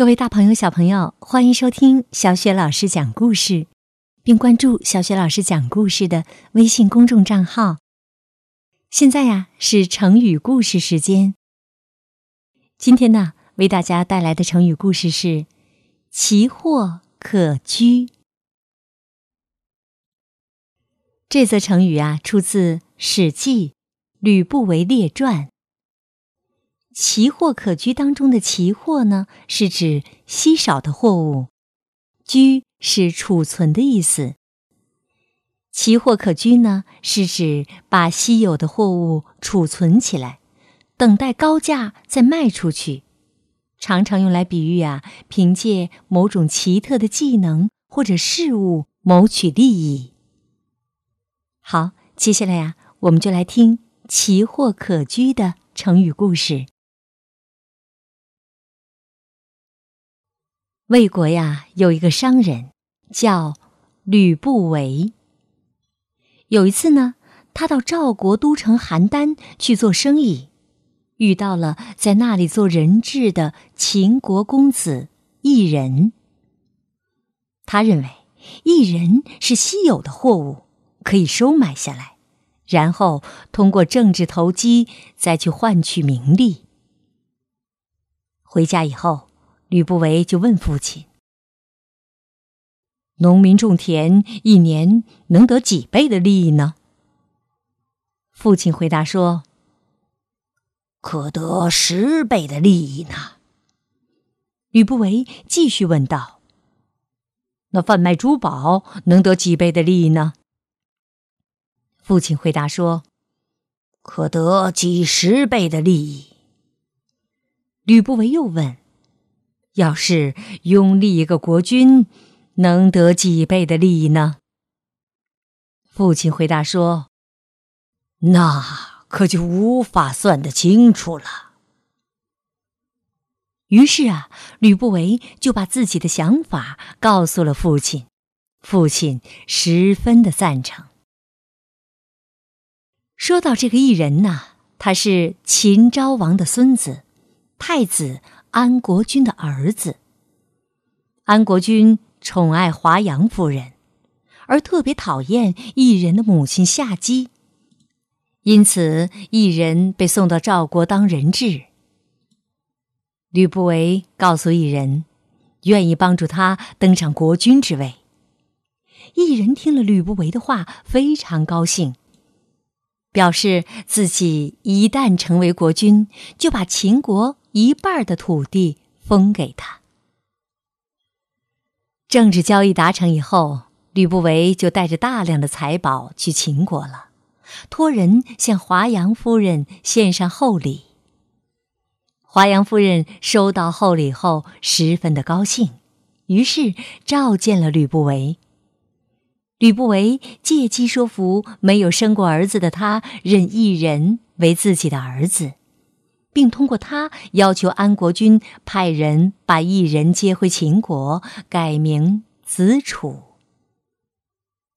各位大朋友、小朋友，欢迎收听小雪老师讲故事，并关注小雪老师讲故事的微信公众账号。现在呀，是成语故事时间。今天呢，为大家带来的成语故事是“奇货可居”。这则成语啊，出自《史记·吕不韦列传》。奇货可居当中的“奇货”呢，是指稀少的货物；“居”是储存的意思。奇货可居呢，是指把稀有的货物储存起来，等待高价再卖出去，常常用来比喻啊，凭借某种奇特的技能或者事物谋取利益。好，接下来呀，我们就来听“奇货可居”的成语故事。魏国呀，有一个商人叫吕不韦。有一次呢，他到赵国都城邯郸去做生意，遇到了在那里做人质的秦国公子异人。他认为异人是稀有的货物，可以收买下来，然后通过政治投机再去换取名利。回家以后。吕不韦就问父亲：“农民种田一年能得几倍的利益呢？”父亲回答说：“可得十倍的利益呢。”吕不韦继续问道：“那贩卖珠宝能得几倍的利益呢？”父亲回答说：“可得几十倍的利益。”吕不韦又问。要是拥立一个国君，能得几倍的利益呢？父亲回答说：“那可就无法算得清楚了。”于是啊，吕不韦就把自己的想法告诉了父亲，父亲十分的赞成。说到这个异人呐，他是秦昭王的孙子，太子。安国君的儿子。安国君宠爱华阳夫人，而特别讨厌异人的母亲夏姬，因此异人被送到赵国当人质。吕不韦告诉异人，愿意帮助他登上国君之位。异人听了吕不韦的话，非常高兴，表示自己一旦成为国君，就把秦国。一半的土地封给他。政治交易达成以后，吕不韦就带着大量的财宝去秦国了，托人向华阳夫人献上厚礼。华阳夫人收到厚礼后，十分的高兴，于是召见了吕不韦。吕不韦借机说服没有生过儿子的他，认异人为自己的儿子。并通过他要求安国君派人把异人接回秦国，改名子楚。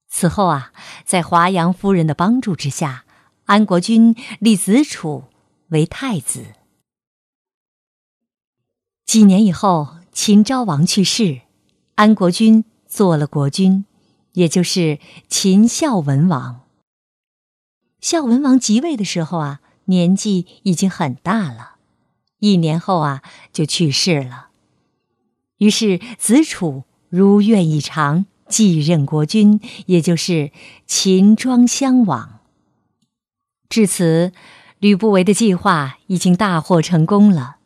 此后啊，在华阳夫人的帮助之下，安国君立子楚为太子。几年以后，秦昭王去世，安国君做了国君，也就是秦孝文王。孝文王即位的时候啊。年纪已经很大了，一年后啊就去世了。于是子楚如愿以偿继任国君，也就是秦庄襄王。至此，吕不韦的计划已经大获成功了。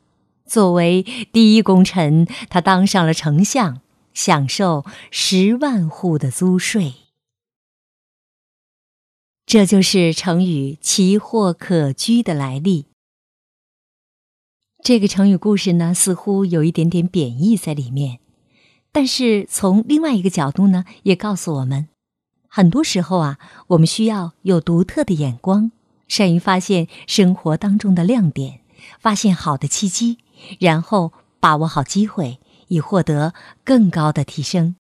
作为第一功臣，他当上了丞相，享受十万户的租税。这就是成语“奇货可居”的来历。这个成语故事呢，似乎有一点点贬义在里面，但是从另外一个角度呢，也告诉我们，很多时候啊，我们需要有独特的眼光，善于发现生活当中的亮点，发现好的契机，然后把握好机会，以获得更高的提升。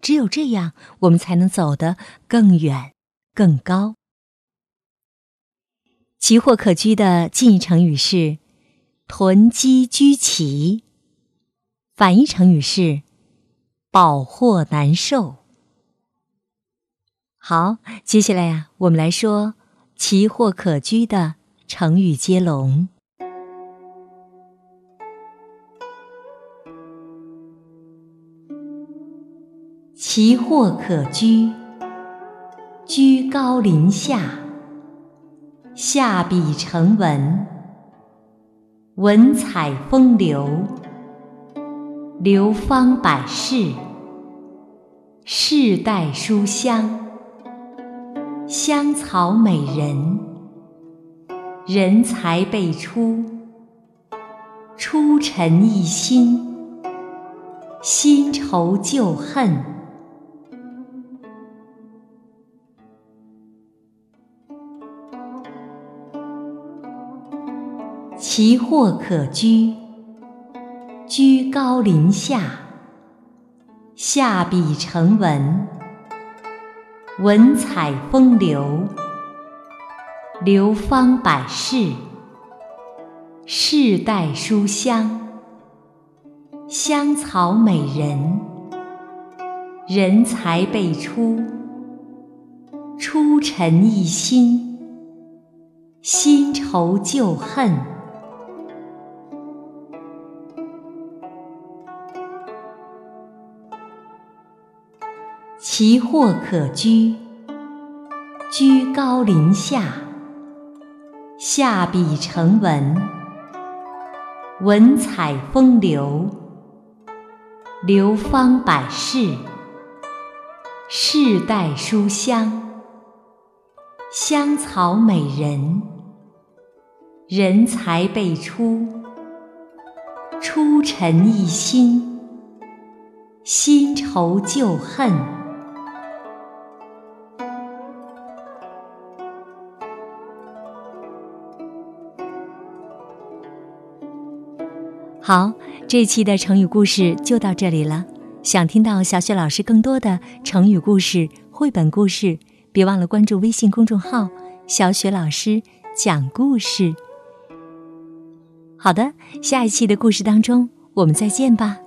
只有这样，我们才能走得更远、更高。奇货可居的近义成语是“囤积居奇”。反义成语是“饱获难受”。好，接下来呀，我们来说“奇货可居”的成语接龙。奇货可居，居高临下，下笔成文，文采风流，流芳百世，世代书香，香草美人，人才辈出，出尘一新，新仇旧恨。奇货可居，居高临下，下笔成文，文采风流，流芳百世，世代书香，香草美人，人才辈出，出尘一新，新仇旧恨。奇货可居，居高临下，下笔成文，文采风流，流芳百世，世代书香，香草美人，人才辈出，出尘一新，新仇旧恨。好，这期的成语故事就到这里了。想听到小雪老师更多的成语故事、绘本故事，别忘了关注微信公众号“小雪老师讲故事”。好的，下一期的故事当中，我们再见吧。